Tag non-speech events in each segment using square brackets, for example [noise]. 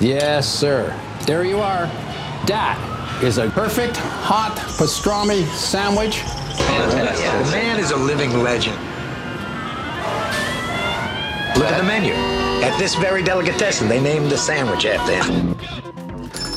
Yes, sir. There you are. That is a perfect hot pastrami sandwich. The man is a living legend. Look at the menu. At this very delicatessen, they named the sandwich after him.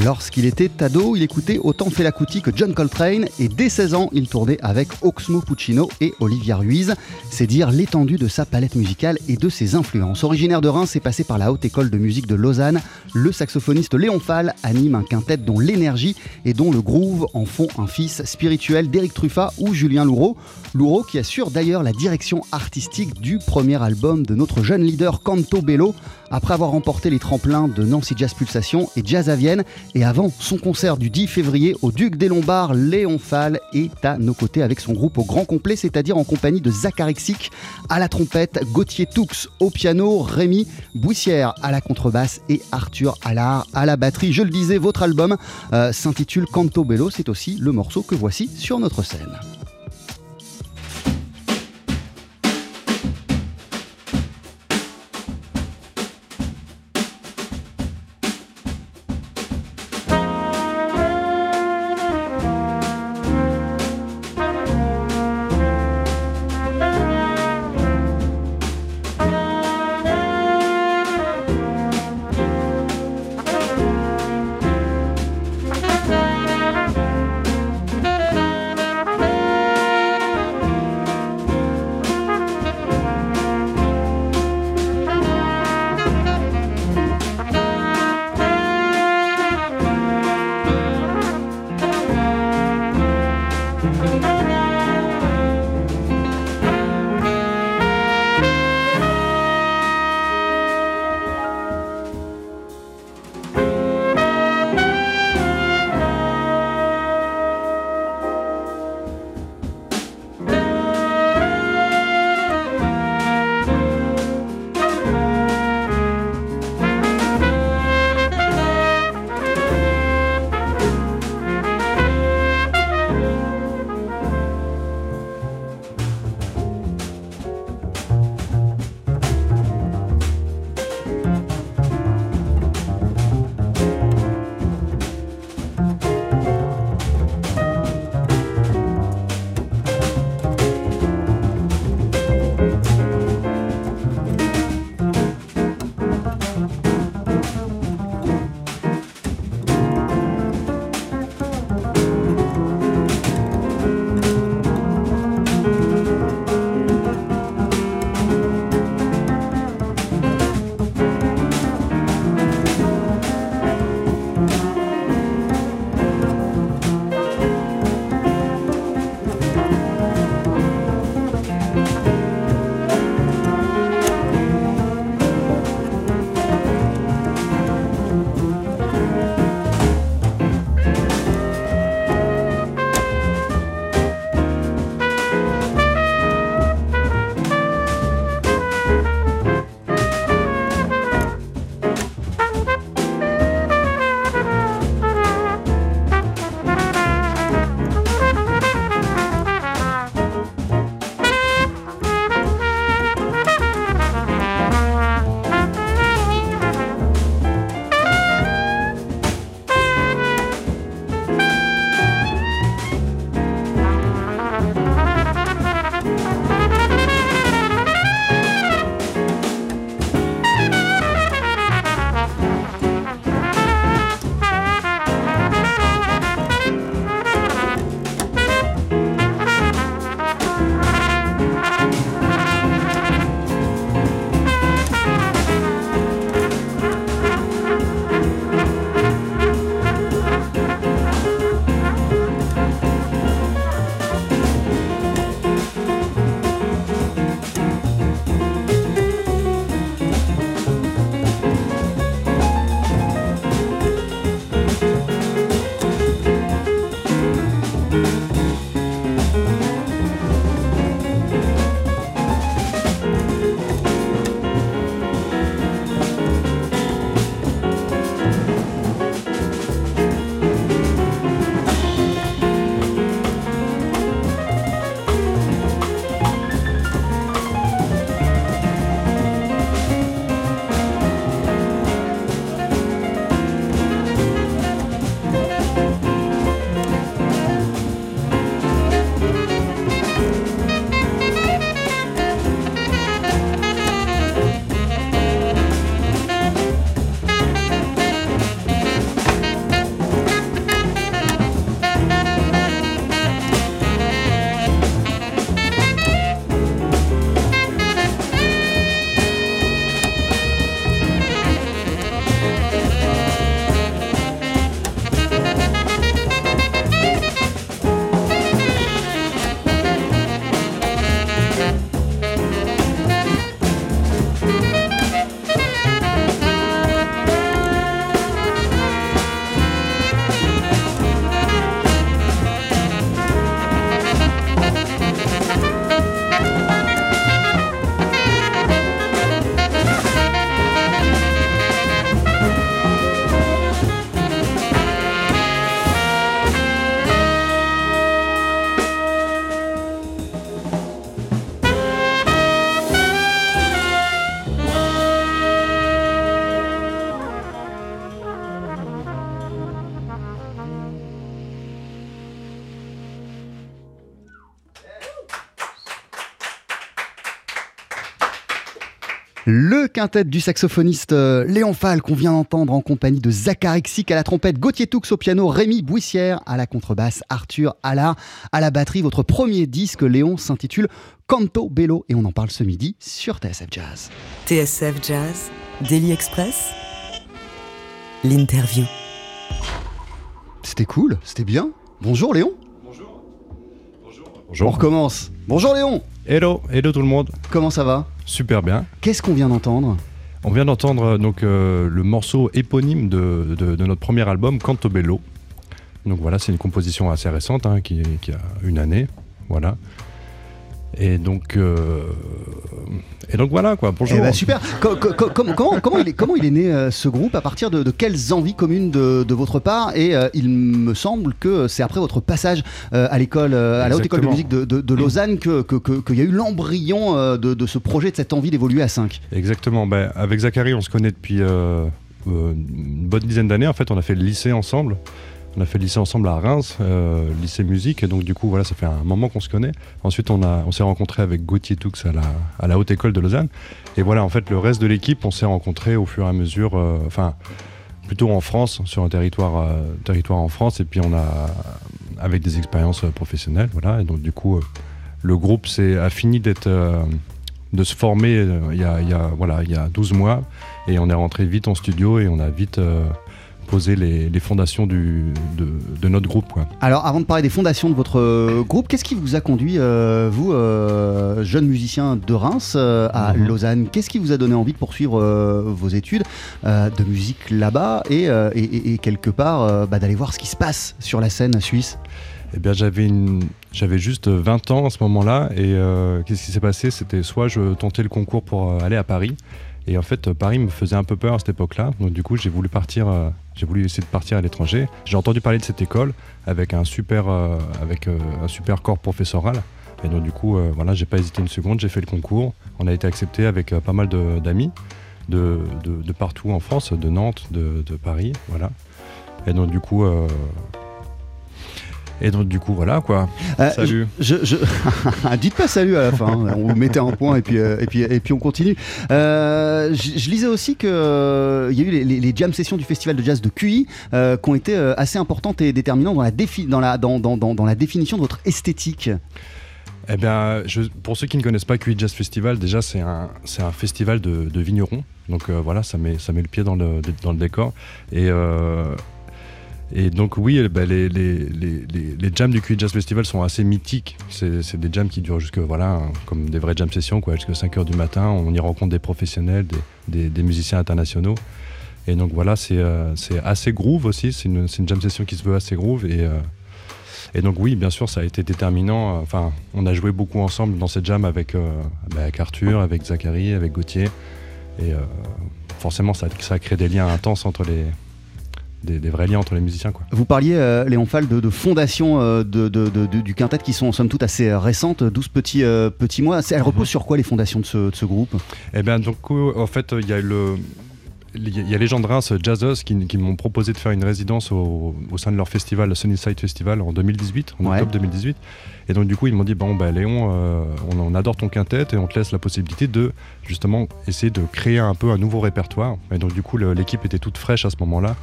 Lorsqu'il était ado, il écoutait autant Fela Kuti que John Coltrane et dès 16 ans, il tournait avec Oxmo Puccino et Olivia Ruiz. C'est dire l'étendue de sa palette musicale et de ses influences. Originaire de Reims et passé par la Haute École de musique de Lausanne, le saxophoniste Léon Fall anime un quintet dont l'énergie et dont le groove en font un fils spirituel d'Éric Truffat ou Julien Louraud. Louraud qui assure d'ailleurs la direction artistique du premier album de notre jeune leader Canto Bello après avoir remporté les tremplins de Nancy Jazz Pulsation et Jazz à Vienne. Et avant son concert du 10 février au Duc des Lombards, Léon Fall est à nos côtés avec son groupe au grand complet, c'est-à-dire en compagnie de Zachary Xic à la trompette, Gauthier Toux au piano, Rémi Bouissière à la contrebasse et Arthur Allard à la batterie. Je le disais, votre album euh, s'intitule Canto Bello, c'est aussi le morceau que voici sur notre scène. Quintet du saxophoniste euh, Léon Fall qu'on vient d'entendre en compagnie de Zachary Xic à la trompette, Gauthier Toux au piano, Rémi Bouissière à la contrebasse, Arthur Allard à la batterie. Votre premier disque, Léon, s'intitule Canto Bello et on en parle ce midi sur TSF Jazz. TSF Jazz, Daily Express, l'interview. C'était cool, c'était bien. Bonjour Léon. Bonjour. On recommence. Bonjour Léon. Hello, hello tout le monde. Comment ça va? Super bien. Qu'est-ce qu'on vient d'entendre? On vient d'entendre euh, donc euh, le morceau éponyme de, de- de notre premier album, Canto Bello. Donc voilà, c'est une composition assez récente, hein, qui, qui a une année. Voilà. Et donc, euh, et donc voilà quoi. Bonjour. Eh ben, super. Co- co- co- comment, il est, comment il est né euh, ce groupe À partir de, de quelles envies communes de, de votre part Et euh, il me semble que c'est après votre passage à l'école, à la haute école de musique de, Lausanne que qu'il y a eu l'embryon de, ce projet, de cette envie d'évoluer à 5. Exactement. Ben, avec Zachary, on se connaît depuis une bonne dizaine d'années. En fait, on a fait le lycée ensemble. On a fait le lycée ensemble à Reims, euh, lycée musique. Et donc, du coup, voilà, ça fait un moment qu'on se connaît. Ensuite, on, on s'est rencontré avec Gauthier Toux à la, à la haute école de Lausanne. Et voilà, en fait, le reste de l'équipe, on s'est rencontrés au fur et à mesure. euh, Enfin, plutôt en France, sur un territoire, euh, territoire en France. Et puis, on a, avec des expériences professionnelles. Voilà. Et donc, du coup, le groupe a fini d'être. de se former il y, a, voilà, il y a 12 mois et on est rentré vite en studio et on a vite posé les, les fondations du, de, de notre groupe. Quoi. Alors, avant de parler des fondations de votre euh, groupe, qu'est-ce qui vous a conduit, euh, vous, euh, jeune musicien de Reims, euh, à Mhm. Lausanne? Qu'est-ce qui vous a donné envie de poursuivre vos études de musique là-bas et, et- et- et quelque part bah, d'aller voir ce qui se passe sur la scène suisse? Eh bien, j'avais, une, j'avais juste 20 ans à ce moment-là et qu'est-ce qui s'est passé? C'était soit je tentais le concours pour aller à Paris et en fait, Paris me faisait un peu peur à cette époque-là. Donc, du coup, j'ai voulu partir, euh, j'ai voulu essayer de partir à l'étranger. J'ai entendu parler de cette école avec un super, euh, avec euh, un super corps professoral. Et donc, du coup, voilà, j'ai pas hésité une seconde, j'ai fait le concours. On a été accepté avec pas mal d'amis de, de- de partout en France, de Nantes, de, Paris, voilà. Et donc, du coup, et donc, du coup, voilà quoi. Euh, Salut. Je, je- [laughs] Dites pas salut à la fin, hein. on vous mettait un point et puis, euh, et puis, et puis on continue. Euh, je, je lisais aussi qu'il y a eu les, les- les jam sessions du festival de jazz de QI qui ont été assez importantes et déterminantes dans la, défi- dans, la, dans, dans, dans, dans la définition de votre esthétique. Eh bien, je- pour ceux qui ne connaissent pas QI Jazz Festival, déjà c'est un, c'est un festival de, de vignerons. Donc euh, voilà, ça met, ça met le pied dans le, dans le décor. Et, euh, et donc oui, eh ben, les, jams du QI Jazz Festival sont assez mythiques. C'est des jams qui durent jusque, voilà, comme des vraies jam sessions, quoi, jusqu'à 5h du matin. On y rencontre des professionnels, des, musiciens internationaux. Et donc voilà, c'est euh, assez groove aussi. C'est une, jam session qui se veut assez groove. Et, euh, et donc oui, bien sûr, ça a été déterminant. Enfin, on a joué beaucoup ensemble dans cette jam avec, euh, bah, Arthur, avec Zachary, avec Gauthier. Et forcément, ça, ça a des liens intenses entre les... Des, des vrais liens entre les musiciens. Quoi. Vous parliez, euh, Léon Fall, de, de fondations euh, de, de- du quintet qui sont en somme toute assez euh, récentes, 12 petits, euh, petits mois. Elles reposent sur quoi les fondations de ce, groupe? Eh bien, donc, en fait, il y a eu le... Il y a les gens de Reims, Jazzos, qui, qui m'ont proposé de faire une résidence au, au sein de leur festival, le Sunnyside Festival, en 2018, en Ouais. octobre 2018. Et donc, du coup, ils m'ont dit Bon, bah, Léon, on, on adore ton quintet et on te laisse la possibilité de, justement, essayer de créer un peu un nouveau répertoire. Et donc, du coup, l'équipe était toute fraîche à ce moment-là.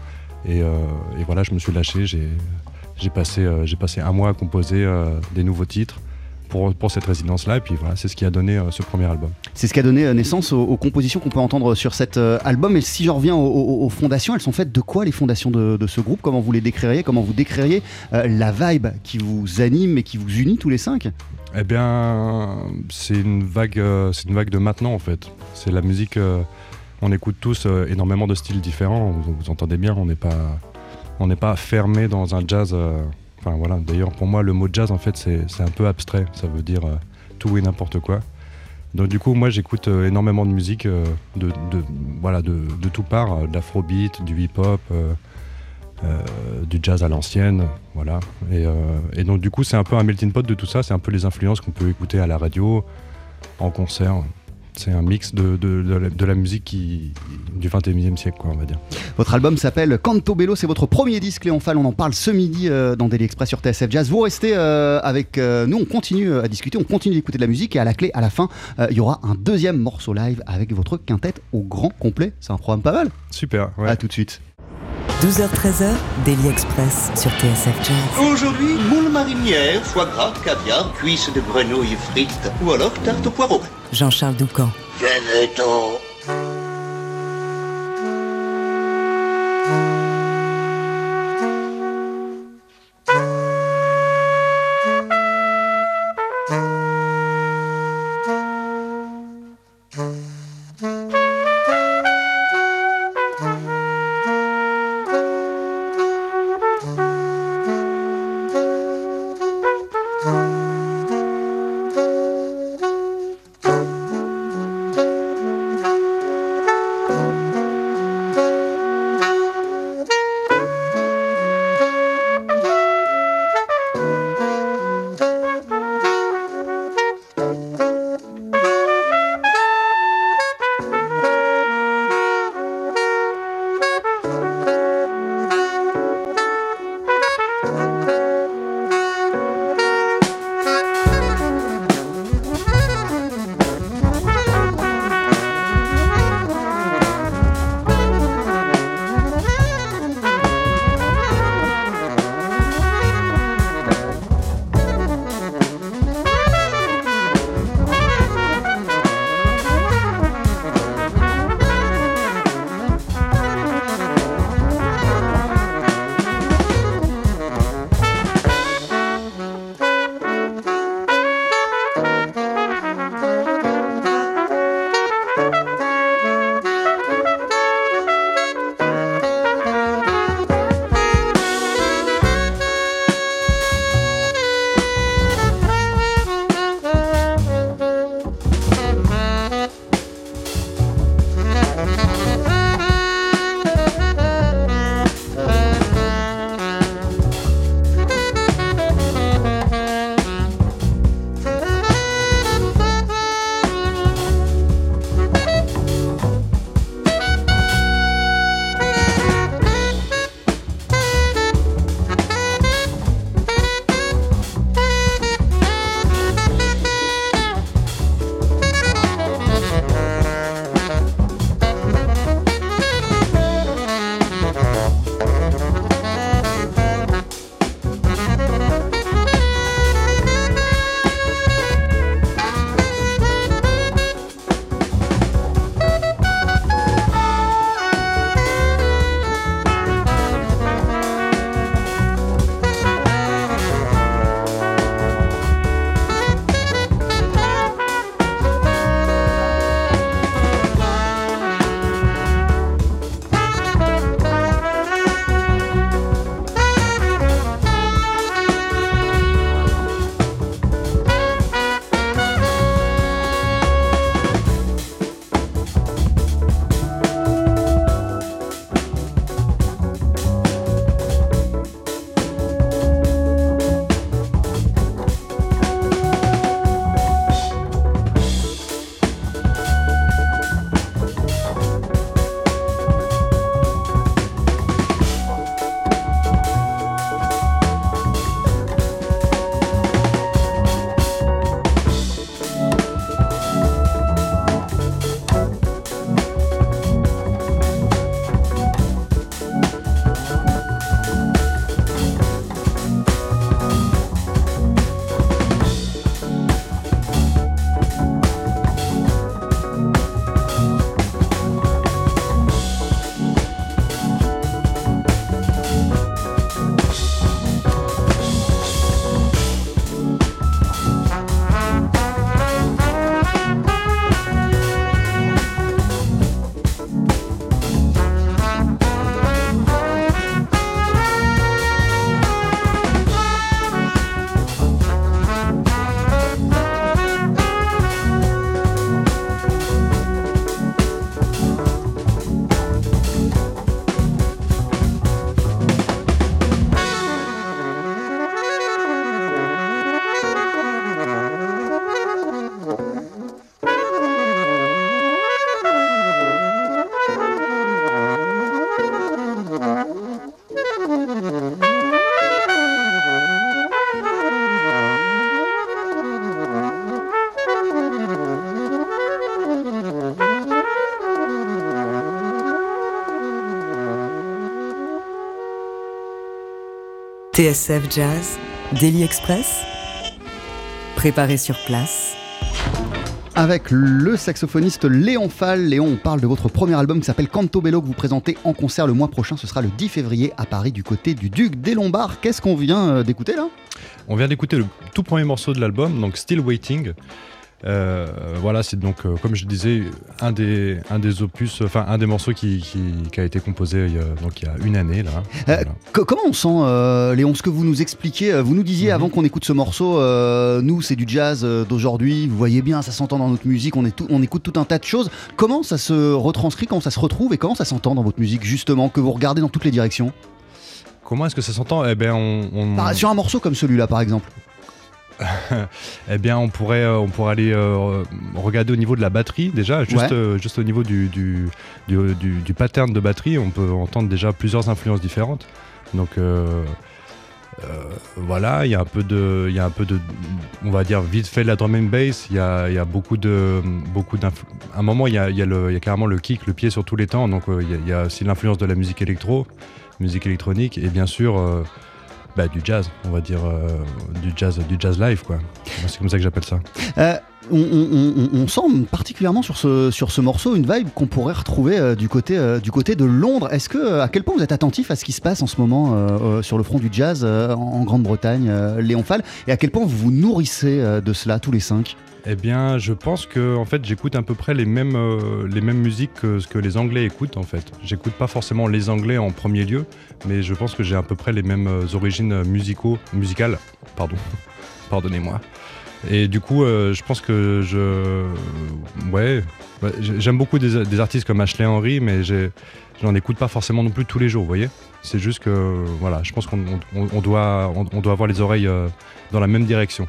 Et, euh, et voilà, je me suis lâché. J'ai passé, euh, passé un mois à composer euh, des nouveaux titres pour, pour cette résidence-là. Et puis voilà, c'est ce qui a donné euh, ce premier album. C'est ce qui a donné naissance aux, aux compositions qu'on peut entendre sur cet euh, album. Et si je reviens aux, aux- aux fondations, elles sont faites de quoi les fondations de, de ce groupe? Comment vous les décririez? Comment vous décririez euh, la vibe qui vous anime et qui vous unit tous les cinq? Eh bien, c'est une vague, c'est une vague de maintenant en fait. C'est la musique. On écoute tous euh, énormément de styles différents. Vous, entendez bien, on n'est pas, fermé dans un jazz. euh, Enfin voilà. D'ailleurs, pour moi, le mot jazz en fait, c'est, un peu abstrait. Ça veut dire euh, tout et n'importe quoi. Donc du coup, moi, j'écoute énormément de musique, de, voilà, de, tout part, de l'afrobeat, du hip-hop. du jazz à l'ancienne, voilà. Et donc du coup, c'est un peu un melting pot de tout ça. C'est un peu les influences qu'on peut écouter à la radio, en concert. C'est un mix de, de, de, la, musique qui, du 21e siècle, quoi, on va dire. Votre album s'appelle Canto Bello, c'est votre premier disque Léon Fall, on en parle ce midi euh, dans Daily Express sur TSF Jazz. Vous restez euh, avec euh, nous, on continue à discuter, on continue d'écouter de la musique et à la clé, à la fin, il y aura un deuxième morceau live avec votre quintette au grand complet. C'est un programme pas mal. Super, ouais. À tout de suite. 12h-13h, Daily Express sur TSF Jazz. Aujourd'hui, moule marinière, foie gras, caviar, cuisses de grenouille frites ou alors tarte au poireau. Jean-Charles Doucan. Venez-t'en TSF Jazz, Daily Express, préparé sur place. Avec le saxophoniste Léon Fall. Léon, on parle de votre premier album qui s'appelle Canto Bello que vous présentez en concert le mois prochain. Ce sera le 10 février à Paris du côté du Duc des Lombards. Qu'est-ce qu'on vient euh, d'écouter là? On vient d'écouter le tout premier morceau de l'album, donc Still Waiting. Euh, voilà, c'est donc, euh, comme je disais, un des, un des opus, enfin un des morceaux qui, qui- qui a été composé il y a, donc, il y a une année. Là. Euh, Voilà. Comment on sent, Léon, ce que vous nous expliquiez euh, Vous nous disiez Mhm. avant qu'on écoute ce morceau, nous c'est du jazz d'aujourd'hui, vous voyez bien, ça s'entend dans notre musique, on, est tout- on écoute tout un tas de choses. Comment ça se retranscrit, comment ça se retrouve et comment ça s'entend dans votre musique justement, que vous regardez dans toutes les directions? Comment est-ce que ça s'entend? Eh bien, on, on- Par- Sur un morceau comme celui-là par exemple. [laughs] eh bien, on pourrait, euh, on pourrait aller euh, regarder au niveau de la batterie déjà, juste, Ouais. euh, juste au niveau du, du, du, du- du pattern de batterie, on peut entendre déjà plusieurs influences différentes. Donc euh, voilà, il y a un peu de, il y a un peu de, on va dire vite fait de la drum and bass. Il y a, il y a beaucoup de, beaucoup À un moment, il y a, il y a y carrément le kick, le pied sur tous les temps. Donc il y, a aussi l'influence de la musique électro, musique électronique, et bien sûr. Euh, bah, du jazz, on va dire euh, du jazz, du jazz live quoi. C'est comme ça que j'appelle ça. On, sent particulièrement sur ce, morceau une vibe qu'on pourrait retrouver euh, du, côté, euh, du côté de Londres. Est-ce que, euh, à quel point vous êtes attentif à ce qui se passe en ce moment sur le front du jazz en, Grande-Bretagne, Léon Fall, et à quel point vous vous nourrissez de cela tous les cinq? Eh bien, je pense que en fait, j'écoute à peu près les mêmes, les mêmes musiques que ce que les Anglais écoutent en fait. J'écoute pas forcément les Anglais en premier lieu, mais je pense que j'ai à peu près les mêmes origines musicales, pardon, [laughs] pardonnez-moi. Et du coup, euh, je pense que je, ouais, ouais, j'ai- j'aime beaucoup des, artistes comme Ashley Henry, mais j'ai- j'en écoute pas forcément non plus tous les jours, vous voyez. C'est juste que, voilà, je pense qu'on on- on doit, on, on doit avoir les oreilles euh, dans la même direction.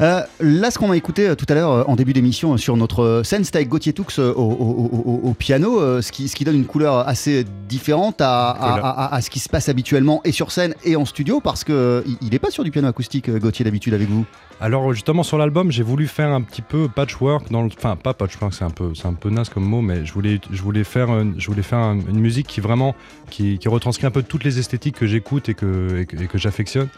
Euh, là, ce qu'on a écouté euh, tout à l'heure euh, en début d'émission sur notre scène, c'était avec Gauthier Toux au, au- au- au piano, ce, qui, ce qui donne une couleur assez différente à, à- Voilà. à- à ce qui se passe habituellement et sur scène et en studio, parce que euh, il- il n'est pas sur du piano acoustique, Gauthier, d'habitude avec vous. Alors justement sur l'album, j'ai voulu faire un petit peu patchwork dans le, enfin pas patchwork, c'est un peu, c'est un peu naze comme mot, mais je voulais, je voulais faire, une, je voulais faire un- une musique qui vraiment, qui, qui retranscrit un peu toutes les esthétiques que j'écoute et que, et que, et que j'affectionne.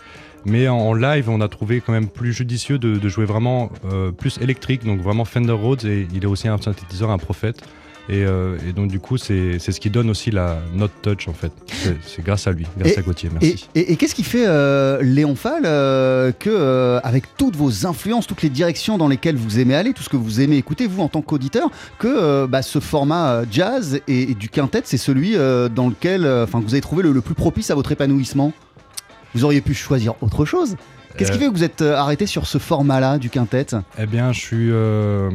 Mais en, en live, on a trouvé quand même plus judicieux de, de jouer vraiment euh, plus électrique, donc vraiment Fender Rhodes et il est aussi un synthétiseur, un prophète. Et, euh, et donc du coup, c'est ce qui donne aussi la note touch en fait. C'est- grâce à lui, grâce Et- à Gauthier. Merci. et- et qu'est-ce qui fait, euh, Léon Fall, euh, que, avec toutes vos influences, toutes les directions dans lesquelles vous aimez aller, tout ce que vous aimez écouter, vous en tant qu'auditeur, que bah, ce format jazz et, du quintet, c'est celui dans lequel enfin, vous avez trouvé le, le plus propice à votre épanouissement? Vous auriez pu choisir autre chose Qu'est-ce qui Euh, fait que vous êtes euh, arrêté sur ce format-là du quintet? Eh bien, je suis. euh,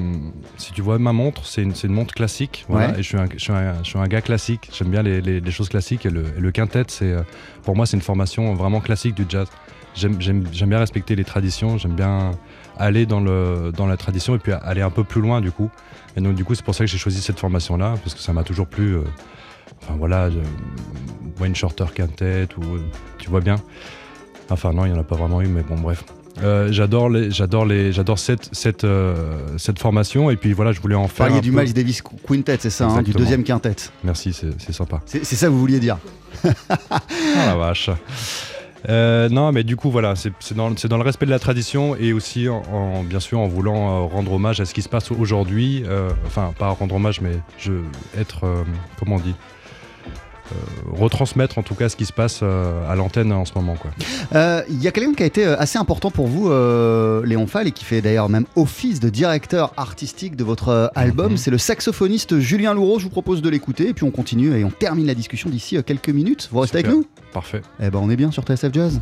si tu vois ma montre, c'est une, montre classique. Voilà, Ouais. Et je suis, un, je, suis un, je suis un gars classique. J'aime bien les, les- les choses classiques. Et le, et le quintet, c'est, pour moi, c'est une formation vraiment classique du jazz. J'aime, bien respecter les traditions. J'aime bien aller dans, le, dans la tradition et puis aller un peu plus loin, du coup. Et donc, du coup, c'est pour ça que j'ai choisi cette formation-là, parce que ça m'a toujours plu. euh, enfin, voilà, Wayne Shorter quintet, ou. euh, tu vois bien. Enfin, non, il n'y en a pas vraiment eu, mais bon, bref. Euh, j'adore les, j'adore les, j'adore cette, cette, euh, cette formation et puis voilà, je voulais en faire. parliez un du peu. Miles Davis Quintet, c'est ça, hein, du deuxième quintet. Merci, c'est, sympa. C'est ça que vous vouliez dire Ah la vache. Euh, non, mais du coup, voilà, c'est, dans, le respect de la tradition et aussi, en, en- bien sûr, en voulant euh, rendre hommage à ce qui se passe aujourd'hui. euh, enfin, pas rendre hommage, mais je, être, comment on dit retransmettre en tout cas ce qui se passe euh, à l'antenne en ce moment. Euh, Il y a quelqu'un qui a été euh, assez important pour vous, euh, Léon Fall, et qui fait d'ailleurs même office de directeur artistique de votre euh, album. Mhm. C'est le saxophoniste Julien Loureau. Je vous propose de l'écouter, et puis on continue et on termine la discussion d'ici euh, quelques minutes. Vous restez Super. avec nous? Parfait. Eh ben, on est bien sur TSF Jazz.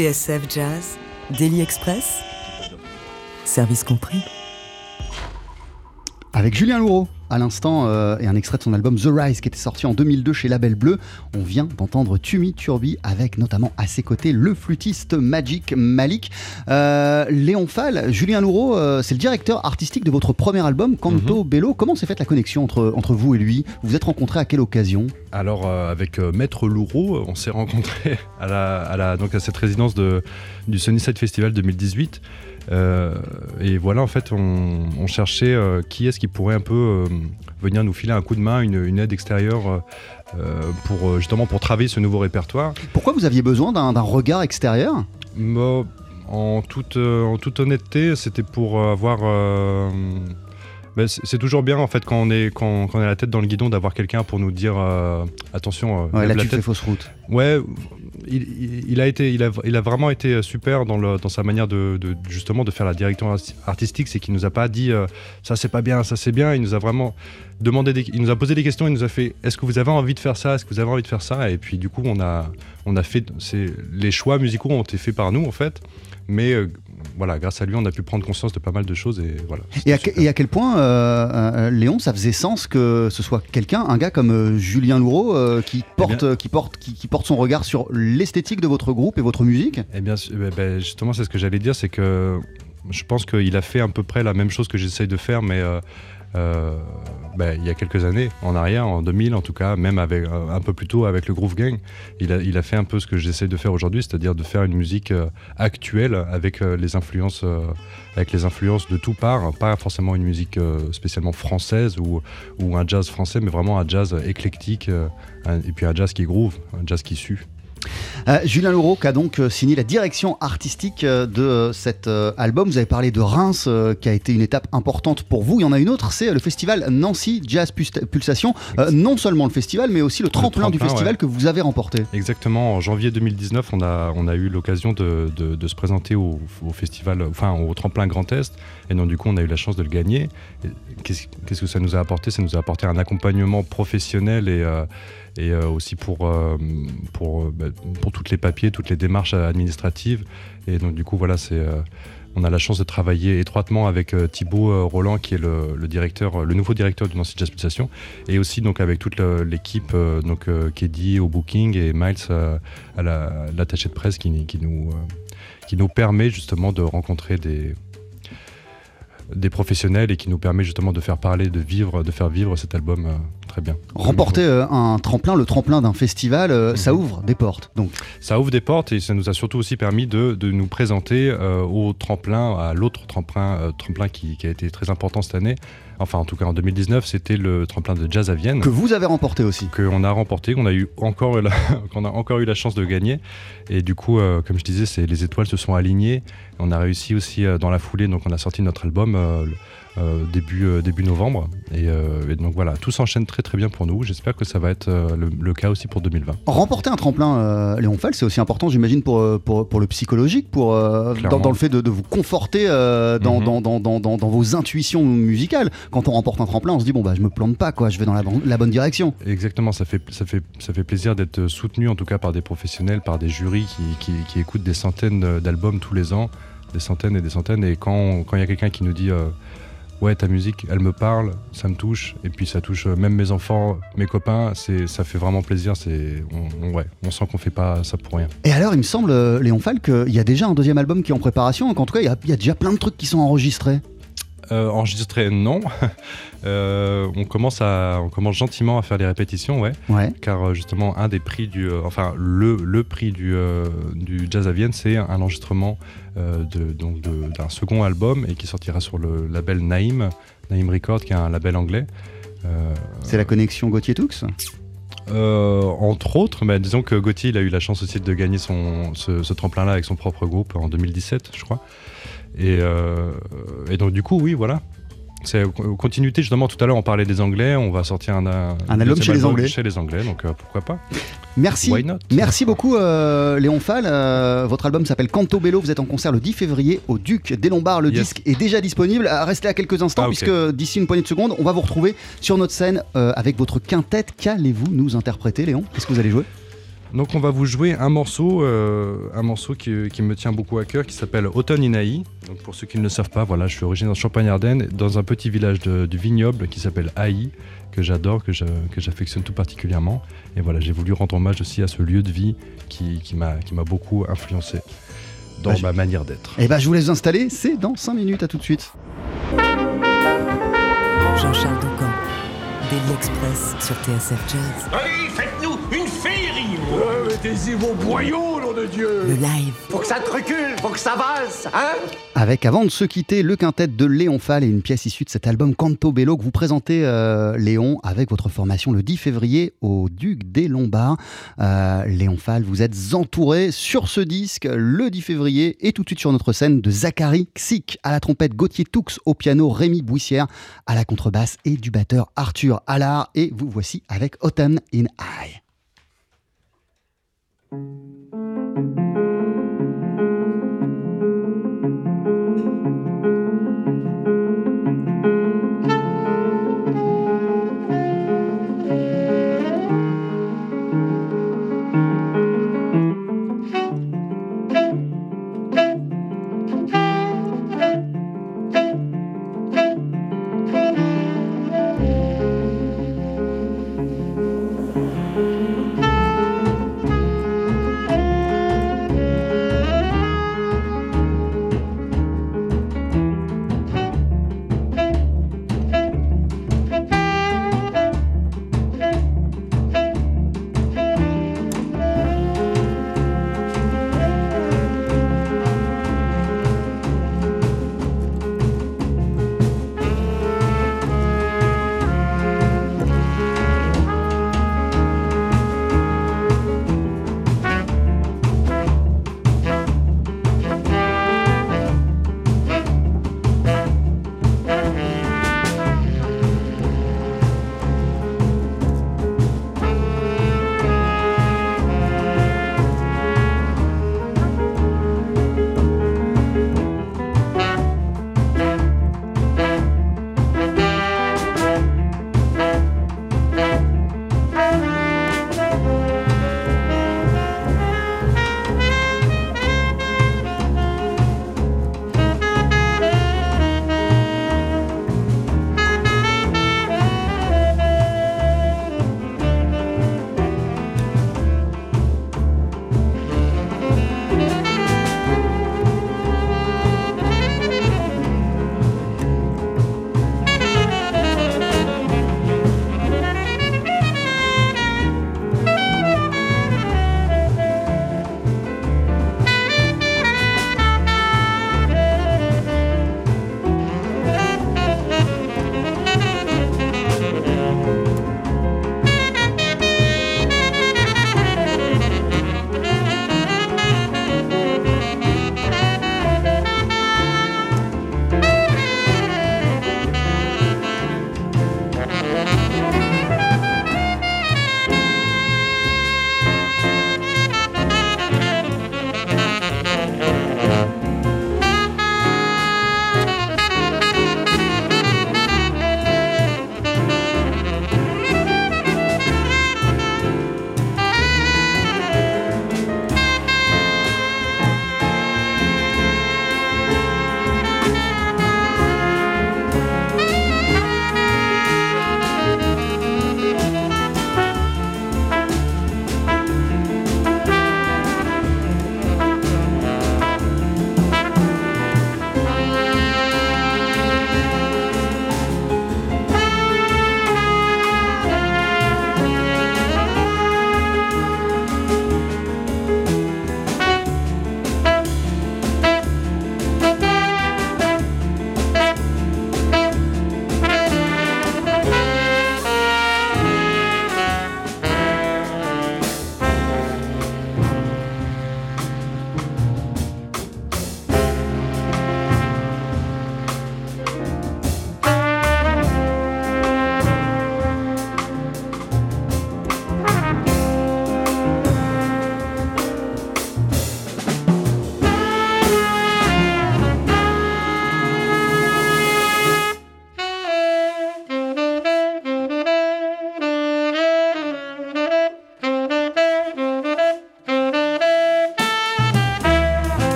TSF Jazz Daily Express Service compris. Avec Julien Louraud, à l'instant, euh, et un extrait de son album The Rise qui était sorti en 2002 chez Label Bleu. On vient d'entendre Tumi Turbi avec notamment à ses côtés le flûtiste Magic Malik. Euh, Léon Fall, Julien Louraud, euh, c'est le directeur artistique de votre premier album, Canto Bello. Comment s'est faite la connexion entre, entre vous et lui? Vous vous êtes rencontrés à quelle occasion? Alors, avec Maître Louraud, on s'est [laughs] rencontrés à, la, à, la- donc à cette résidence de, du Sunnyside Festival 2018. Euh, et voilà, en fait, on, on cherchait euh, qui est-ce qui pourrait un peu euh, venir nous filer un coup de main, une, une aide extérieure pour justement pour travailler ce nouveau répertoire. Pourquoi vous aviez besoin d'un regard extérieur? En, toute, en toute honnêteté, c'était pour avoir. euh, ben, c'est toujours bien en fait quand on est quand, quand on a la tête dans le guidon d'avoir quelqu'un pour nous dire euh, attention. euh, Ouais, Là, la tu tête. fais fausse route. Ouais, il, a été, il a, il a vraiment été super dans, dans sa manière de, justement de faire la direction arti- artistique, c'est qu'il nous a pas dit euh, ça c'est pas bien, ça c'est bien. Il nous a vraiment demandé, il nous a posé des questions, il nous a fait est-ce que vous avez envie de faire ça, est-ce que vous avez envie de faire ça, et puis du coup on a, on a fait, les choix musicaux ont été faits par nous en fait, mais euh, voilà, grâce à lui on a pu prendre conscience de pas mal de choses et voilà. Et à, et quel point, euh, euh, Léon, ça faisait sens que ce soit quelqu'un, un gars comme euh, Julien Louraud, euh, qui, porte, euh, qui, porte, qui, qui porte son regard sur l'esthétique de votre groupe et votre musique? Eh bien, su- ben, justement, c'est ce que j'allais dire, c'est que je pense qu'il a fait à peu près la même chose que j'essaye de faire, mais euh, euh, ben, il y a quelques années, en arrière, en 2000 en tout cas, même avec, euh, un peu plus tôt avec le Groove Gang, il a, fait un peu ce que j'essaye de faire aujourd'hui, c'est-à-dire de faire une musique euh, actuelle avec euh, les influences, euh, avec les influences de tout part, hein, pas forcément une musique euh, spécialement française ou, ou un jazz français, mais vraiment un jazz éclectique euh, et puis un jazz qui groove, un jazz qui sue. Euh, Julien Louraud qui a donc euh, signé la direction artistique euh, de cet album. Vous avez parlé de Reims qui a été une étape importante pour vous. Il y en a une autre, c'est le festival Nancy Jazz Pulsation. Euh, non seulement le festival, mais aussi le tremplin, du tremplin, festival ouais. que vous avez remporté. Exactement, en janvier 2019, on a, on a eu l'occasion de, de- de se présenter au, au festival, enfin au tremplin Grand Est, et donc du coup on a eu la chance de le gagner. Qu'est-ce que ça nous a apporté? Ça nous a apporté un accompagnement professionnel et, euh, et euh, aussi pour, euh, pour, euh, bah, pour toutes les papiers, toutes les démarches administratives. Et donc du coup voilà, c'est... on a la chance de travailler étroitement avec Thibaut Roland, qui est le, directeur, le nouveau directeur du Nancy Jazz Pulsation, et aussi donc avec toute l'équipe, donc Keddy au booking et Miles à la- l'attaché de presse qui, nous qui nous permet justement de rencontrer des des professionnels et qui nous permet justement de faire parler, de vivre, de faire vivre cet album euh, très bien. Remporter euh, un tremplin, le tremplin d'un festival, euh, ça ouvre des portes. Donc, Ça ouvre des portes et ça nous a surtout aussi permis de, de nous présenter au tremplin, à l'autre tremplin, tremplin qui, qui a été très important cette année. Enfin, en tout cas en 2019, c'était le tremplin de jazz à Vienne. que vous avez remporté aussi. qu'on a remporté, qu'on a eu encore la, [laughs] qu'on a encore eu la chance de gagner. Et du coup, euh, comme je disais, c'est les étoiles se sont alignées. On a réussi aussi euh, dans la foulée, donc on a sorti notre album euh, euh, début euh, début novembre. Et, euh, et donc voilà, tout s'enchaîne très très bien pour nous. J'espère que ça va être euh, le, le cas aussi pour 2020. Remporter un tremplin, euh, Léon Fall, c'est aussi important, j'imagine, pour, euh, pour, pour le psychologique, pour, euh, dans, le fait de, de vous conforter euh, dans, Mhm. dans, dans, dans, dans- dans vos intuitions musicales. Quand on remporte un tremplin, on se dit, bon, bah, je me plante pas, quoi, je vais dans la, bon- la bonne direction. Exactement, ça fait, ça fait, ça fait plaisir d'être soutenu en tout cas par des professionnels, par des jurys qui, qui, qui écoutent des centaines d'albums tous les ans, des centaines et des centaines. Et quand quand il y a quelqu'un qui nous dit euh, Ouais, ta musique, elle me parle, ça me touche, et puis ça touche euh, même mes enfants, mes copains, c'est, ça fait vraiment plaisir. C'est, on, on- ouais, on sent qu'on fait pas ça pour rien. Et alors, il me semble, euh, Léon Fall, qu'il y a déjà un deuxième album qui est en préparation, qu'en tout cas, il y a, il y a déjà plein de trucs qui sont enregistrés. Euh, enregistré, non. [laughs] Euh, on, commence à, on commence gentiment à faire des répétitions, ouais. Ouais. car euh, justement un des prix du euh, enfin le, le prix du, euh, du jazz à Vienne c'est un enregistrement euh, de, donc de- d'un second album et qui sortira sur le label Naïm Naïm Record qui est un label anglais. Euh, C'est la connexion Gauthier-Toux euh, entre autres mais disons que Gauthier il a eu la chance aussi de gagner son, ce, ce tremplin là avec son propre groupe en 2017 je crois. Et, et donc du coup oui voilà c'est continuité justement tout à l'heure on parlait des anglais on va sortir un, un, album chez les Anglais. chez les anglais donc euh, pourquoi pas Merci. Why not? Merci beaucoup euh, Léon Fall. Euh, votre album s'appelle Canto Bello. Vous êtes en concert le 10 février au Duc des Lombards. Le Yes. disque est déjà disponible. Restez à quelques instants Ah, puisque d'ici une poignée de secondes, on va vous retrouver sur notre scène avec votre quintette. Qu'allez-vous nous interpréter, Léon? Qu'est-ce que vous allez jouer? Donc on va vous jouer un morceau, euh, un morceau qui, qui me tient beaucoup à cœur, qui s'appelle Automne in Haï. Donc pour ceux qui ne le savent pas, voilà, je suis originaire de Champagne-Ardenne, dans un petit village de- du vignoble qui s'appelle Haï, que j'adore, que j'affectionne tout particulièrement. Et voilà, j'ai voulu rendre hommage aussi à ce lieu de vie qui, qui m'a beaucoup influencé dans Bah, je- ma manière d'être. Et bah je vous laisse vous installer, c'est dans 5 minutes, à tout de suite. Jean-Charles Doucan, Daily Express sur TSF Jazz. Allez, mettez-y vos boyaux, nom de Dieu Le live, Faut que ça te recule, faut que ça valse, hein Avec avant de se quitter, le quintet de Léon Fall et une pièce issue de cet album Canto Bello que vous présentez, euh, Léon, avec votre formation le 10 février au Duc des Lombards. Euh, Léon Fall, vous êtes entouré sur ce disque le 10 février et tout de suite sur notre scène de Zachary Xic à la trompette, Gauthier Toux au piano, Rémi Bouissière à la contrebasse et du batteur Arthur Allard. Et vous voici avec Autumn in Eye. Thank you.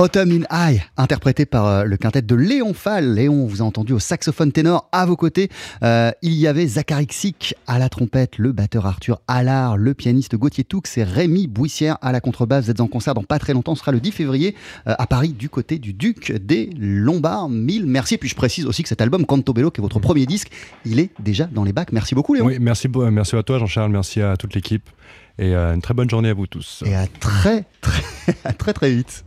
Autumn in High, interprété par euh, le quintet de Léon Fall. Léon, vous a entendu au saxophone ténor à vos côtés. Euh, il y avait Zachary Xic à la trompette, le batteur Arthur Allard, le pianiste Gauthier Toux et Rémi Bouissière à la contrebasse. Vous êtes en concert dans pas très longtemps, ce sera le 10 février euh, à Paris du côté du Duc des Lombards. Mille merci. Et puis je précise aussi que cet album Canto Bello, qui est votre premier disque, il est déjà dans les bacs. Merci beaucoup Léon. Oui, merci, merci à toi Jean-Charles, merci à toute l'équipe et une très bonne journée à vous tous. Et à très très [laughs] à très très vite.